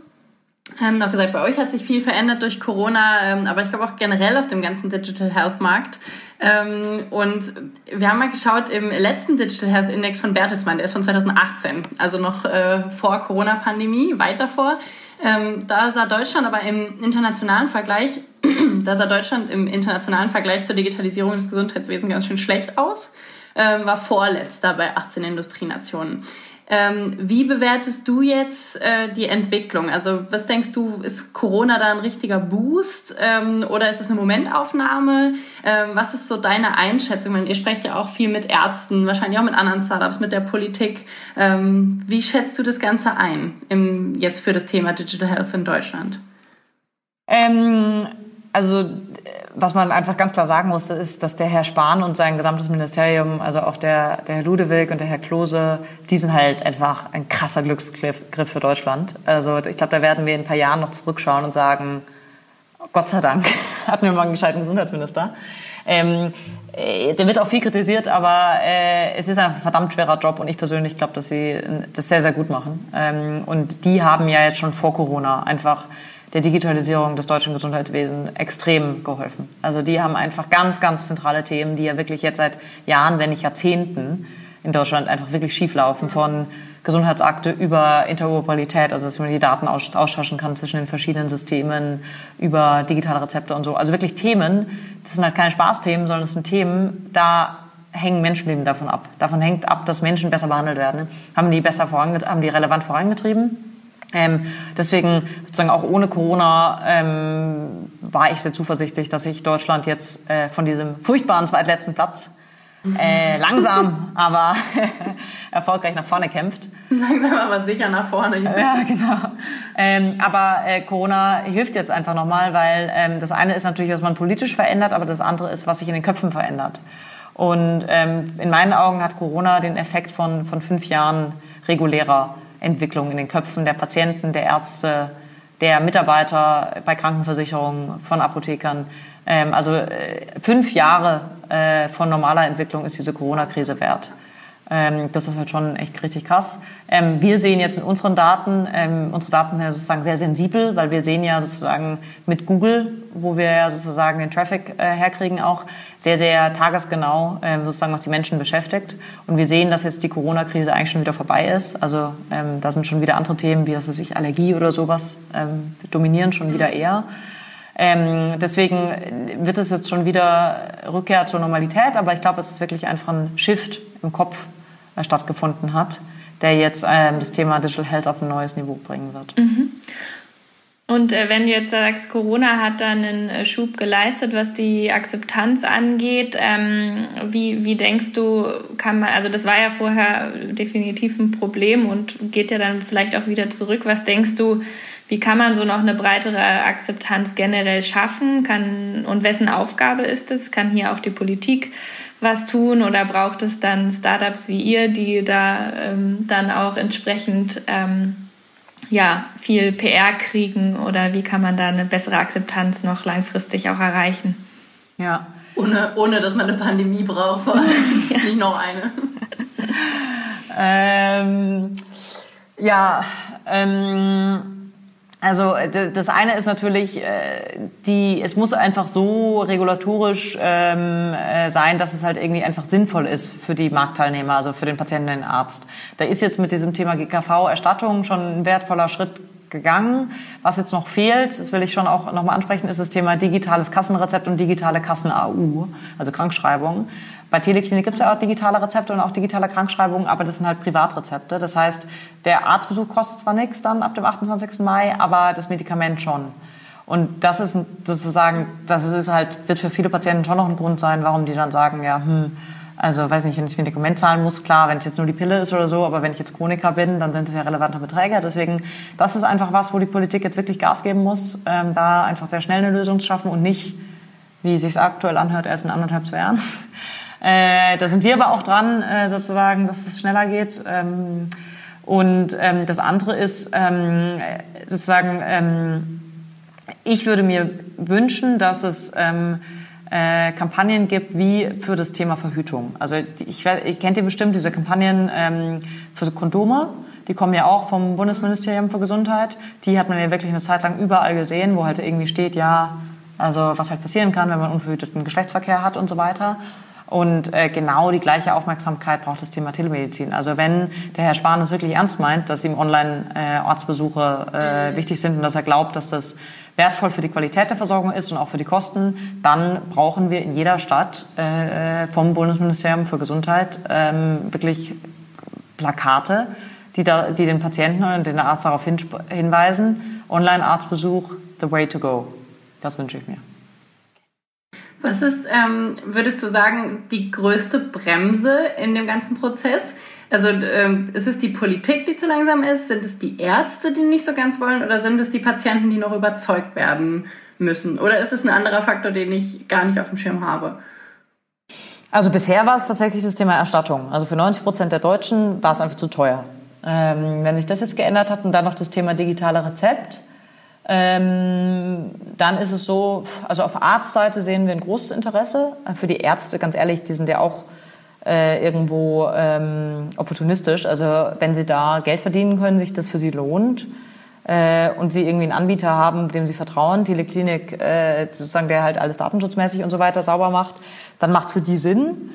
ähm, noch gesagt, bei euch hat sich viel verändert durch Corona, ähm, aber ich glaube auch generell auf dem ganzen Digital Health Markt. Ähm, und wir haben mal geschaut im letzten Digital Health Index von Bertelsmann, der ist von 2018, also noch äh, vor Corona-Pandemie, weit davor. Ähm, da sah Deutschland aber im internationalen Vergleich, da sah Deutschland im internationalen Vergleich zur Digitalisierung des Gesundheitswesens ganz schön schlecht aus, ähm, war vorletzter bei 18 Industrienationen. Ähm, wie bewertest du jetzt äh, die Entwicklung? Also was denkst du, ist Corona da ein richtiger Boost ähm, oder ist es eine Momentaufnahme? Ähm, was ist so deine Einschätzung? Meine, ihr sprecht ja auch viel mit Ärzten, wahrscheinlich auch mit anderen Startups, mit der Politik. Ähm, wie schätzt du das Ganze ein im, jetzt für das Thema Digital Health in Deutschland? Ähm, also was man einfach ganz klar sagen musste, ist, dass der Herr Spahn und sein gesamtes Ministerium, also auch der, der Herr Ludewig und der Herr Klose, die sind halt einfach ein krasser Glücksgriff für Deutschland. Also ich glaube, da werden wir in ein paar Jahren noch zurückschauen und sagen, Gott sei Dank hatten wir mal einen gescheiten Gesundheitsminister. Ähm, äh, der wird auch viel kritisiert, aber äh, es ist ein verdammt schwerer Job und ich persönlich glaube, dass sie das sehr, sehr gut machen. Ähm, und die haben ja jetzt schon vor Corona einfach der Digitalisierung des deutschen Gesundheitswesens extrem geholfen. Also die haben einfach ganz, ganz zentrale Themen, die ja wirklich jetzt seit Jahren, wenn nicht Jahrzehnten in Deutschland einfach wirklich schief laufen, von Gesundheitsakte über Interoperabilität, also dass man die Daten austauschen kann zwischen den verschiedenen Systemen, über digitale Rezepte und so. Also wirklich Themen, das sind halt keine Spaßthemen, sondern das sind Themen, da hängen Menschenleben davon ab. Davon hängt ab, dass Menschen besser behandelt werden. Haben die besser vorangetrieben, haben die relevant vorangetrieben? Ähm, deswegen sozusagen auch ohne Corona ähm, war ich sehr zuversichtlich, dass sich Deutschland jetzt äh, von diesem furchtbaren zweitletzten Platz äh, langsam, aber erfolgreich nach vorne kämpft. Langsam, aber sicher nach vorne. Ja, genau. Ähm, aber äh, Corona hilft jetzt einfach nochmal, weil ähm, das eine ist natürlich, was man politisch verändert, aber das andere ist, was sich in den Köpfen verändert. Und ähm, in meinen Augen hat Corona den Effekt von, von fünf Jahren regulärer Entwicklung in den Köpfen der Patienten, der Ärzte, der Mitarbeiter bei Krankenversicherungen, von Apothekern. Ähm, also äh, fünf Jahre äh, von normaler Entwicklung ist diese Corona-Krise wert. Ähm, das ist halt schon echt richtig krass. Ähm, wir sehen jetzt in unseren Daten, ähm, unsere Daten sind ja sozusagen sehr sensibel, weil wir sehen ja sozusagen mit Google, wo wir ja sozusagen den Traffic äh, herkriegen, auch sehr, sehr tagesgenau ähm, sozusagen, was die Menschen beschäftigt. Und wir sehen, dass jetzt die Corona-Krise eigentlich schon wieder vorbei ist. Also ähm, da sind schon wieder andere Themen, wie das sich Allergie oder sowas ähm, dominieren schon wieder eher. Ähm, deswegen wird es jetzt schon wieder Rückkehr zur Normalität, aber ich glaube, es ist wirklich einfach ein Shift im Kopf stattgefunden hat, der jetzt ähm, das Thema Digital Health auf ein neues Niveau bringen wird. Mhm. Und äh, wenn du jetzt sagst, Corona hat da einen äh, Schub geleistet, was die Akzeptanz angeht, ähm, wie, wie denkst du, kann man, also das war ja vorher definitiv ein Problem und geht ja dann vielleicht auch wieder zurück. Was denkst du, wie kann man so noch eine breitere Akzeptanz generell schaffen? Kann, und wessen Aufgabe ist es? Kann hier auch die Politik was tun oder braucht es dann Startups wie ihr, die da ähm, dann auch entsprechend ähm, ja, viel PR kriegen oder wie kann man da eine bessere Akzeptanz noch langfristig auch erreichen? Ja. Ohne, ohne dass man eine Pandemie braucht, vor allem ja. nicht noch eine. ähm, ja, ähm, also das eine ist natürlich, äh, die, es muss einfach so regulatorisch ähm, äh, sein, dass es halt irgendwie einfach sinnvoll ist für die Marktteilnehmer, also für den Patienten, den Arzt. Da ist jetzt mit diesem Thema GKV-Erstattung schon ein wertvoller Schritt gegangen. Was jetzt noch fehlt, das will ich schon auch nochmal ansprechen, ist das Thema digitales Kassenrezept und digitale Kassen-AU, also Krankschreibung. Bei Teleklinik gibt es ja auch digitale Rezepte und auch digitale Krankschreibungen, aber das sind halt Privatrezepte. Das heißt, der Arztbesuch kostet zwar nichts dann ab dem 28. Mai, aber das Medikament schon. Und das ist sozusagen, das ist halt, wird für viele Patienten schon noch ein Grund sein, warum die dann sagen, ja, hm, also weiß nicht, wenn ich Medikament zahlen muss, klar, wenn es jetzt nur die Pille ist oder so, aber wenn ich jetzt Chroniker bin, dann sind es ja relevante Beträge. Deswegen, das ist einfach was, wo die Politik jetzt wirklich Gas geben muss, ähm, da einfach sehr schnell eine Lösung zu schaffen und nicht, wie es sich aktuell anhört, erst in anderthalb, zwei Jahren. Äh, da sind wir aber auch dran, äh, sozusagen, dass es schneller geht. Ähm, und ähm, das andere ist ähm, sozusagen, ähm, ich würde mir wünschen, dass es ähm, äh, Kampagnen gibt wie für das Thema Verhütung. Also ich, ich kennt ihr bestimmt diese Kampagnen ähm, für Kondome. Die kommen ja auch vom Bundesministerium für Gesundheit. Die hat man ja wirklich eine Zeit lang überall gesehen, wo halt irgendwie steht, ja, also was halt passieren kann, wenn man unverhüteten Geschlechtsverkehr hat und so weiter. Und äh, genau die gleiche Aufmerksamkeit braucht das Thema Telemedizin. Also wenn der Herr Spahn es wirklich ernst meint, dass ihm Online-Arztbesuche äh, mhm. wichtig sind und dass er glaubt, dass das wertvoll für die Qualität der Versorgung ist und auch für die Kosten, dann brauchen wir in jeder Stadt äh, vom Bundesministerium für Gesundheit ähm, wirklich Plakate, die, da, die den Patienten und den Arzt darauf hinweisen, Online-Arztbesuch, the way to go. Das wünsche ich mir. Was ist, ähm, würdest du sagen, die größte Bremse in dem ganzen Prozess? Also ähm, ist es die Politik, die zu langsam ist? Sind es die Ärzte, die nicht so ganz wollen? Oder sind es die Patienten, die noch überzeugt werden müssen? Oder ist es ein anderer Faktor, den ich gar nicht auf dem Schirm habe? Also bisher war es tatsächlich das Thema Erstattung. Also für 90 Prozent der Deutschen war es einfach zu teuer. Ähm, wenn sich das jetzt geändert hat und dann noch das Thema digitale Rezept, ähm, dann ist es so, also auf Arztseite sehen wir ein großes Interesse. Für die Ärzte, ganz ehrlich, die sind ja auch äh, irgendwo ähm, opportunistisch. Also wenn sie da Geld verdienen können, sich das für sie lohnt äh, und sie irgendwie einen Anbieter haben, dem sie vertrauen, Teleklinik, äh, sozusagen, der halt alles datenschutzmäßig und so weiter sauber macht, dann macht für die Sinn.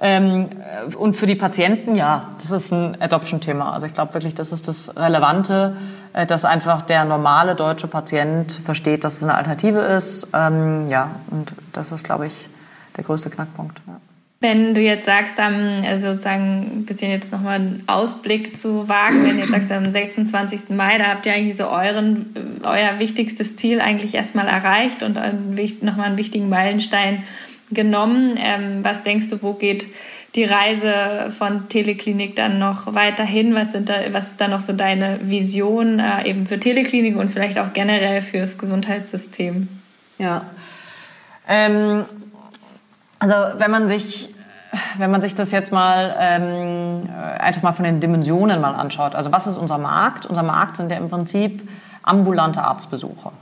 Ähm, und für die Patienten, ja, das ist ein Adoption-Thema. Also ich glaube wirklich, das ist das Relevante, dass einfach der normale deutsche Patient versteht, dass es eine Alternative ist. Ähm, ja, und das ist, glaube ich, der größte Knackpunkt. Ja. Wenn du jetzt sagst, am, also sozusagen ein bisschen jetzt nochmal einen Ausblick zu wagen, wenn du jetzt sagst, am 26. Mai, da habt ihr eigentlich so euren, euer wichtigstes Ziel eigentlich erstmal erreicht und nochmal einen wichtigen Meilenstein genommen. Ähm, was denkst du, wo geht die Reise von Teleklinik dann noch weiterhin? Was, sind da, was ist da noch so deine Vision äh, eben für Teleklinik und vielleicht auch generell fürs Gesundheitssystem? Ja. Ähm, also wenn man sich wenn man sich das jetzt mal ähm, einfach mal von den Dimensionen mal anschaut, also was ist unser Markt? Unser Markt sind ja im Prinzip ambulante Arztbesuche.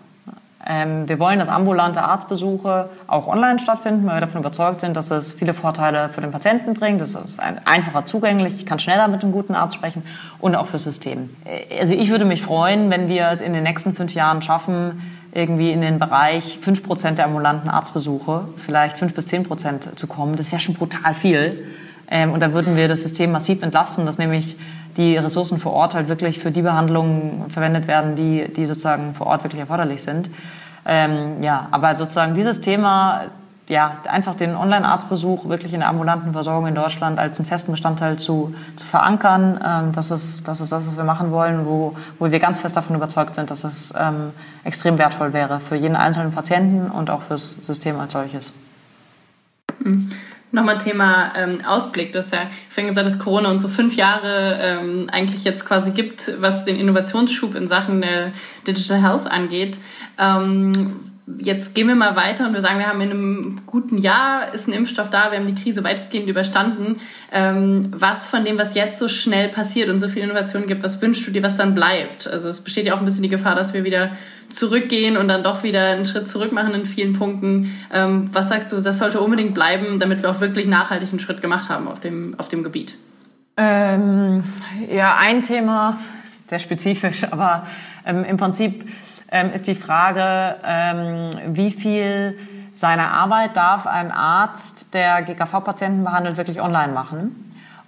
Ähm, wir wollen, dass ambulante Arztbesuche auch online stattfinden, weil wir davon überzeugt sind, dass das viele Vorteile für den Patienten bringt. Das ist einfacher zugänglich, ich kann schneller mit einem guten Arzt sprechen und auch fürs System. Äh, also ich würde mich freuen, wenn wir es in den nächsten fünf Jahren schaffen, irgendwie in den Bereich fünf Prozent der ambulanten Arztbesuche, vielleicht fünf bis zehn Prozent zu kommen. Das wäre schon brutal viel. Ähm, und da würden wir das System massiv entlasten, dass nämlich die Ressourcen vor Ort halt wirklich für die Behandlungen verwendet werden, die, die sozusagen vor Ort wirklich erforderlich sind. Ähm, ja, aber sozusagen dieses Thema, ja, einfach den Online-Arztbesuch wirklich in der ambulanten Versorgung in Deutschland als einen festen Bestandteil zu, zu verankern, ähm, das, ist, das ist das, was wir machen wollen, wo, wo wir ganz fest davon überzeugt sind, dass es ähm, extrem wertvoll wäre für jeden einzelnen Patienten und auch fürs System als solches. Mhm. Nochmal Thema ähm, Ausblick. Du hast ja vorhin gesagt, dass Corona uns so fünf Jahre ähm, eigentlich jetzt quasi gibt, was den Innovationsschub in Sachen äh, Digital Health angeht. Ähm, jetzt gehen wir mal weiter und wir sagen, wir haben in einem guten Jahr ist ein Impfstoff da, wir haben die Krise weitestgehend überstanden. Ähm, was von dem, was jetzt so schnell passiert und so viel Innovation gibt, was wünschst du dir, was dann bleibt? Also es besteht ja auch ein bisschen die Gefahr, dass wir wieder zurückgehen und dann doch wieder einen Schritt zurück machen in vielen Punkten. Ähm, was sagst du, das sollte unbedingt bleiben, damit wir auch wirklich nachhaltig einen Schritt gemacht haben auf dem, auf dem Gebiet? Ähm, ja, ein Thema, sehr spezifisch, aber ähm, im Prinzip ähm, ist die Frage, ähm, wie viel seiner Arbeit darf ein Arzt, der GKV-Patienten behandelt, wirklich online machen.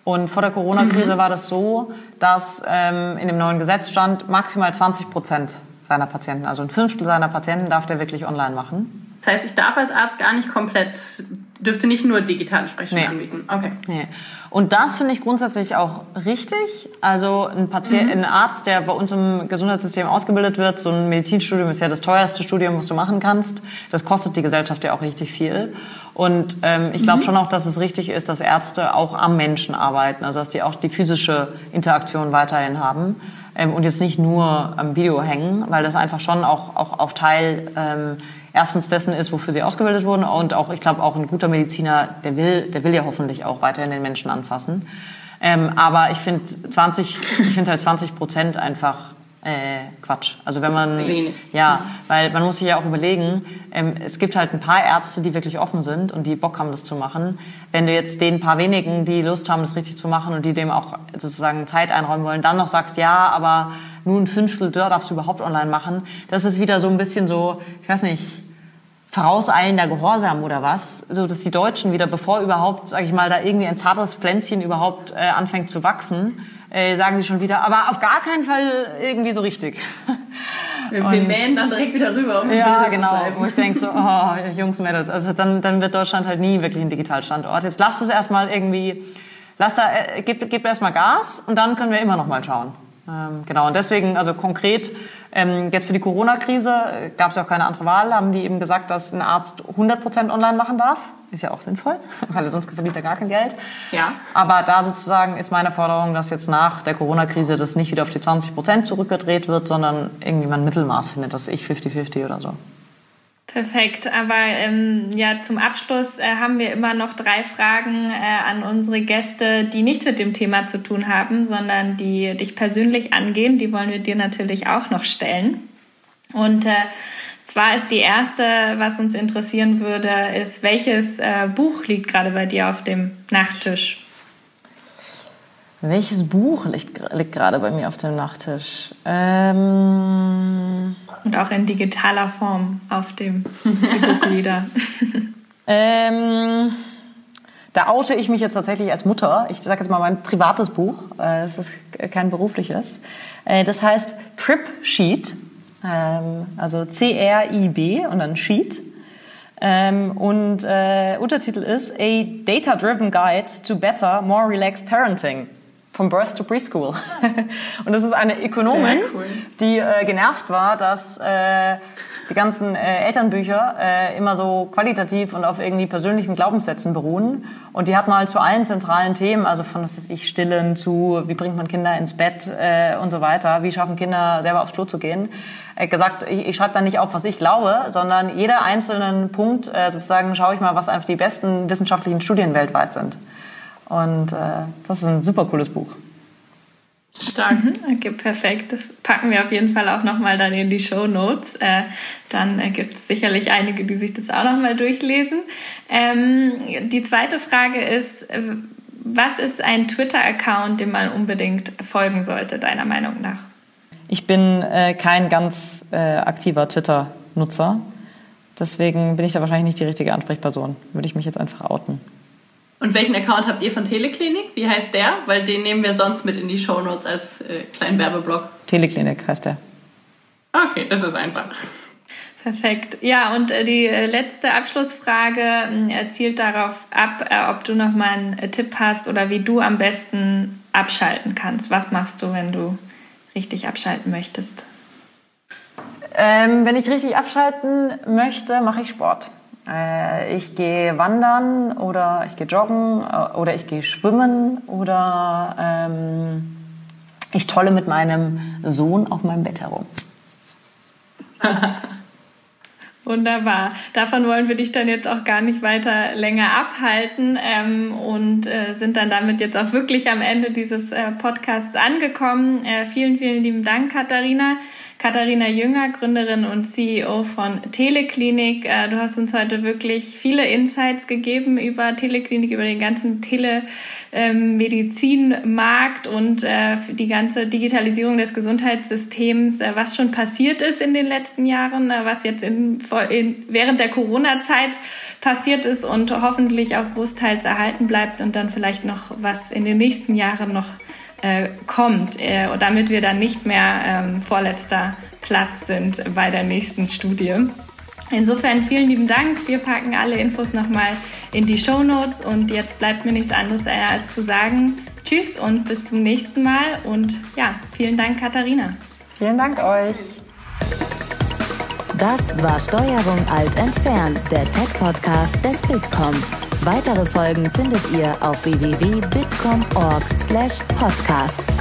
Und vor der Corona-Krise mhm. war das so, dass ähm, in dem neuen Gesetz stand, maximal 20 Prozent seiner Patienten, also ein Fünftel seiner Patienten darf der wirklich online machen. Das heißt, ich darf als Arzt gar nicht komplett, dürfte nicht nur digitale Sprechstunde nee. anbieten. Okay. Nee. Und das finde ich grundsätzlich auch richtig. Also ein Patient, mhm. ein Arzt, der bei uns im Gesundheitssystem ausgebildet wird, so ein Medizinstudium ist ja das teuerste Studium, was du machen kannst. Das kostet die Gesellschaft ja auch richtig viel. Und ähm, ich glaube mhm. schon auch, dass es richtig ist, dass Ärzte auch am Menschen arbeiten, also dass die auch die physische Interaktion weiterhin haben ähm, und jetzt nicht nur am Video hängen, weil das einfach schon auch, auch auf Teil ähm, erstens dessen ist, wofür sie ausgebildet wurden und auch, ich glaube, auch ein guter Mediziner, der will, der will ja hoffentlich auch weiterhin den Menschen anfassen. Ähm, aber ich finde 20, ich finde halt 20 Prozent einfach äh, Quatsch. Also wenn man, ja, weil man muss sich ja auch überlegen, ähm, es gibt halt ein paar Ärzte, die wirklich offen sind und die Bock haben, das zu machen. Wenn du jetzt den paar wenigen, die Lust haben, das richtig zu machen und die dem auch sozusagen Zeit einräumen wollen, dann noch sagst, ja, aber nur ein Fünftel darfst du überhaupt online machen, das ist wieder so ein bisschen so, ich weiß nicht, vorauseilender Gehorsam oder was, so dass die Deutschen wieder, bevor überhaupt, sage ich mal, da irgendwie ein zartes Pflänzchen überhaupt äh, anfängt zu wachsen, äh, sagen sie schon wieder, aber auf gar keinen Fall irgendwie so richtig. Wir, mähen dann direkt wieder rüber, um Ja, genau. Wo ich denke so, oh, Jungs, Mädels, also dann, dann wird Deutschland halt nie wirklich ein Digitalstandort. Jetzt lasst es erstmal irgendwie lass da, äh, gib, gib erstmal Gas und dann können wir immer noch mal schauen. Ähm, genau, und deswegen, also konkret, ähm, jetzt für die Corona-Krise äh, gab es ja auch keine andere Wahl, haben die eben gesagt, dass ein Arzt 100% online machen darf. Ist ja auch sinnvoll, weil sonst verdient er gar kein Geld. Ja. Aber da sozusagen ist meine Forderung, dass jetzt nach der Corona-Krise das nicht wieder auf die 20% zurückgedreht wird, sondern irgendwie man ein Mittelmaß findet, das ich 50-50 oder so. Perfekt, aber ähm, ja, zum Abschluss äh, haben wir immer noch drei Fragen äh, an unsere Gäste, die nichts mit dem Thema zu tun haben, sondern die dich persönlich angehen. Die wollen wir dir natürlich auch noch stellen. Und äh, zwar ist die erste, was uns interessieren würde, ist, welches äh, Buch liegt gerade bei dir auf dem Nachttisch? Welches Buch liegt, liegt gerade bei mir auf dem Nachttisch? Ähm und auch in digitaler Form auf dem E-Book-Reader. ähm, da oute ich mich jetzt tatsächlich als Mutter. Ich sage jetzt mal mein privates Buch. Es ist kein berufliches. Äh, das heißt Crib Sheet. Ähm, also C-R-I-B und dann Sheet. Ähm, und äh, Untertitel ist A Data-Driven Guide to Better, More Relaxed Parenting. From Birth to Preschool. und das ist eine Ökonomin, cool. die äh, genervt war, dass äh, die ganzen äh, Elternbücher äh, immer so qualitativ und auf irgendwie persönlichen Glaubenssätzen beruhen. Und die hat mal zu allen zentralen Themen, also von was weiß ich, Stillen zu, wie bringt man Kinder ins Bett äh, und so weiter, wie schaffen Kinder selber aufs Klo zu gehen, äh, gesagt, ich, ich schreibe da nicht auf, was ich glaube, sondern jeder einzelnen Punkt äh, sozusagen schaue ich mal, was einfach die besten wissenschaftlichen Studien weltweit sind. Und äh, das ist ein super cooles Buch. Stark. Mhm. Okay, perfekt. Das packen wir auf jeden Fall auch nochmal dann in die Show Notes. Äh, dann äh, gibt es sicherlich einige, die sich das auch nochmal durchlesen. Ähm, die zweite Frage ist, was ist ein Twitter-Account, dem man unbedingt folgen sollte, deiner Meinung nach? Ich bin äh, kein ganz äh, aktiver Twitter-Nutzer. Deswegen bin ich da wahrscheinlich nicht die richtige Ansprechperson. Würde ich mich jetzt einfach outen. Und welchen Account habt ihr von Teleklinik? Wie heißt der? Weil den nehmen wir sonst mit in die Shownotes als äh, kleinen Werbeblock. Teleklinik heißt der. Okay, das ist einfach. Perfekt. Ja, und äh, die äh, letzte Abschlussfrage äh, zielt darauf ab, äh, ob du noch mal einen Tipp hast oder wie du am besten abschalten kannst. Was machst du, wenn du richtig abschalten möchtest? Ähm, wenn ich richtig abschalten möchte, mache ich Sport. Äh, ich gehe wandern oder ich gehe joggen äh, oder ich gehe schwimmen oder ähm, ich tolle mit meinem Sohn auf meinem Bett herum. Wunderbar. Davon wollen wir dich dann jetzt auch gar nicht weiter länger abhalten ähm, und äh, sind dann damit jetzt auch wirklich am Ende dieses äh, Podcasts angekommen. Äh, vielen, vielen lieben Dank, Katharina. Katharina Jünger, Gründerin und CEO von Teleklinik. Äh, du hast uns heute wirklich viele Insights gegeben über Teleklinik, über den ganzen Telemedizinmarkt und äh, die ganze Digitalisierung des Gesundheitssystems, äh, was schon passiert ist in den letzten Jahren, was jetzt in, in, während der Corona-Zeit passiert ist und hoffentlich auch großteils erhalten bleibt und dann vielleicht noch was in den nächsten Jahren noch äh, kommt, äh, damit wir dann nicht mehr ähm, vorletzter Platz sind bei der nächsten Studie. Insofern vielen lieben Dank. Wir packen alle Infos nochmal in die Show Notes und jetzt bleibt mir nichts anderes als zu sagen Tschüss und bis zum nächsten Mal und ja, vielen Dank Katharina. Vielen Dank euch. Das war Steuerung alt entfernt, der Tech-Podcast des Bitkom. Weitere Folgen findet ihr auf www.bitcom.org/podcast.